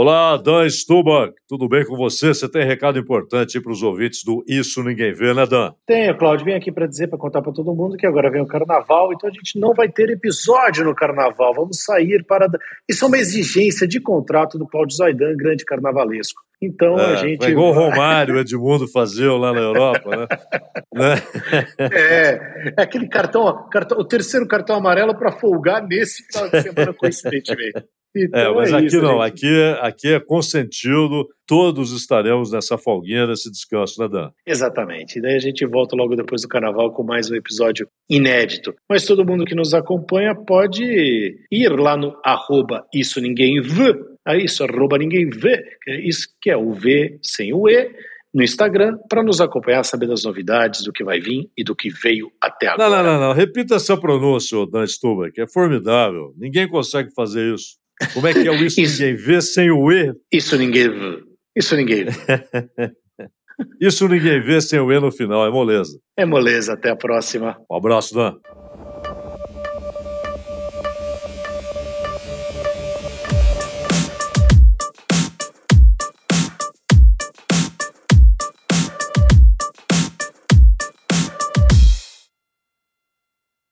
Olá, Dan Stubach, tudo bem com você? Você tem recado importante para os ouvintes do Isso Ninguém Vê, né, Dan? Tenho, Claudio. Vim aqui para dizer, para contar para todo mundo que agora vem o carnaval, então a gente não vai ter episódio no carnaval. Vamos sair para. Isso é uma exigência de contrato do Claudio Zaidan, grande carnavalesco. Então é, a gente. Igual o Romário, o Edmundo faziam lá na Europa, né? né? é, é aquele cartão, cartão, o terceiro cartão amarelo para folgar nesse final de semana, coincidentemente. Então é, mas é aqui isso, não, aqui é, aqui é consentido, todos estaremos nessa folguinha, nesse descanso, né, Dan? Exatamente. E daí a gente volta logo depois do carnaval com mais um episódio inédito. Mas todo mundo que nos acompanha pode ir lá no arroba isso ninguém vê, é isso, arroba ninguém vê, que é isso que é o V sem o E, no Instagram para nos acompanhar, saber das novidades, do que vai vir e do que veio até agora. Não, não, não, não. repita essa pronúncia, Dan Stuber, que é formidável. Ninguém consegue fazer isso. Como é que é o isso, isso ninguém vê sem o E? Isso ninguém vê. Isso ninguém vê. isso ninguém vê sem o E no final, é moleza. É moleza, até a próxima. Um abraço, Dan.